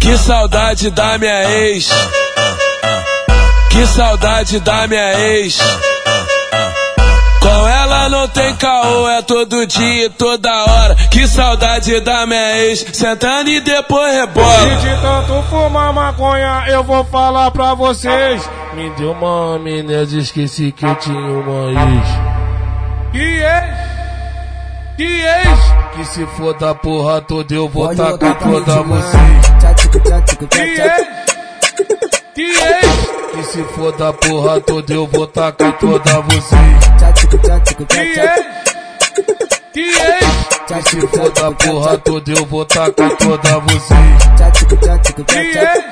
Que saudade da minha ex. Que saudade da minha ex. Com ela não tem caô, é todo dia e toda hora. Que saudade da minha ex, sentando e depois rebola. E de tanto fumar maconha, eu vou falar pra vocês. Me deu uma amnésia, esqueci que eu tinha uma ex. Que ex? Que ex? Que se for da porra toda eu vou tacar toda vocês. Que ex? Que ex? Que se for da porra toda eu vou tacar toda vocês. Que ex? Que ex? Que se for da porra toda eu vou tacar toda vocês. Que ex?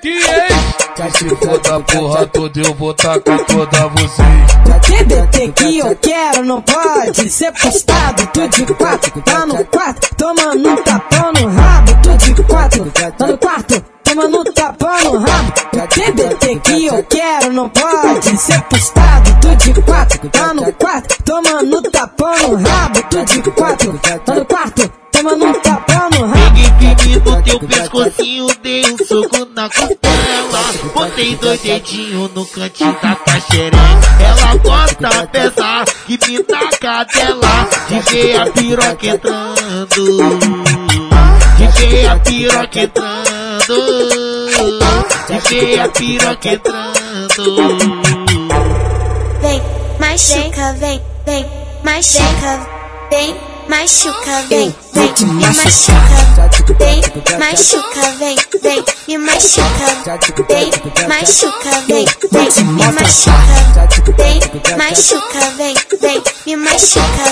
Que ex? Se for da porra toda eu vou tacar toda vocês. TBT que eu quero não pode ser postado. Tu de quatro, tá no quarto, tomando um tapão no rabo. Tu de quatro, tá no quarto, tomando um tapão no rabo. TBT que eu quero não pode ser postado. Tu de quatro, tá no quarto, tomando um tapão no rabo. Tu de quatro, tá no quarto, tomando um tapão no teu pescocinho, dei um soco na costela. Botei dois dedinhos no cantinho da tua xereca. Ela gosta pesar que me taca dela. De ver a piroca entrando. De ver a piroca entrando. De ver a piroca entrando. Vem, machuca, vem, vem, machuca, vem, machuca, vem, vem, me machuca, vem, machuca, vem, vem, me machuca, vem, machuca, vem, vem, me machuca, vem, machuca, vem, vem, me machuca,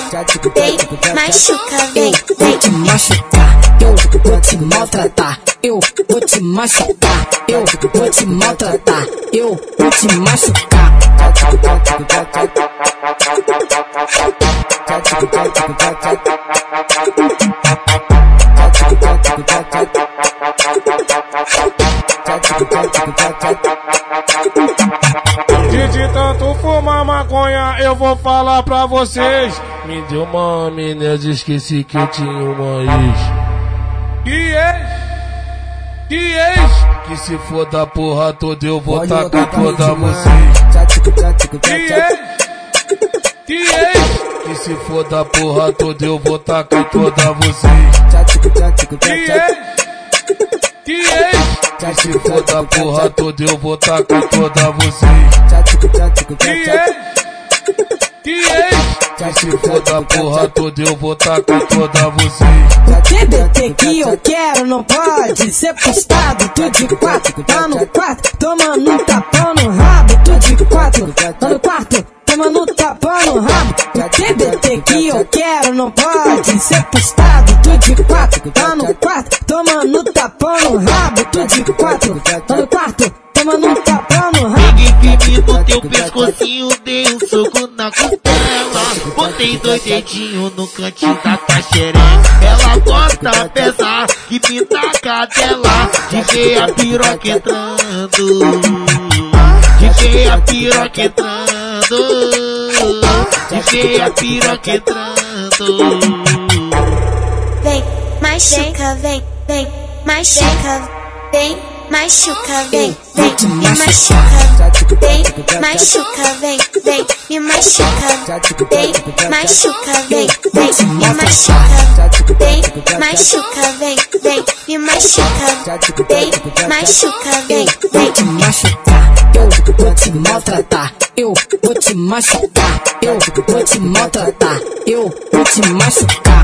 vem, machuca, vem, vem, te machucar, eu vou te maltratar, eu vou te machucar, eu vou te maltratar, eu vou te machucar. E de tanto fumar maconha, eu vou falar pra vocês. Me deu uma amnésia, esqueci que eu tinha uma ex. Que ex? Que ex? Que se for da porra toda eu vou tacar toda vocês. Que ex? Que ex? Que se for da porra toda eu vou tacar toda vocês. Que ex? Que ex? Que se for da porra toda eu vou tacar toda vocês. Que ex? Que ex? Que se for da porra toda eu vou tacar toda vocês. TBT que eu quero não pode ser postado. Tu de quatro, tá no quarto, tomando um tapão no rabo. Tu de quatro, tá no quarto, tomando tapão no rabo. TBT que eu quero não pode ser postado. Tu de quatro, tá no quarto, tomando tapão no rabo. Tu de quatro, tá no quarto, tomando tapão no rabo. Peguei firme no teu pescocinho, dei um soco na costela. Botei dois dedinhos no cantinho da tua xereca. Ela gosta pesar que me taca dela. De ver a piroca entrando. De ver a piroca entrando. De ver a piroca entrando. vem, machuca, vem, vem, machuca, vem, machuca, vem, vem, me machuca, vem, machuca, vem, vem, me machuca, vem, machuca, vem, vem, me machuca, vem, machuca, vem, vem, me machuca, vem, machuca, vem, vem. te machucar, eu vou te maltratar, eu vou te machucar, eu vou te maltratar, eu vou te machucar.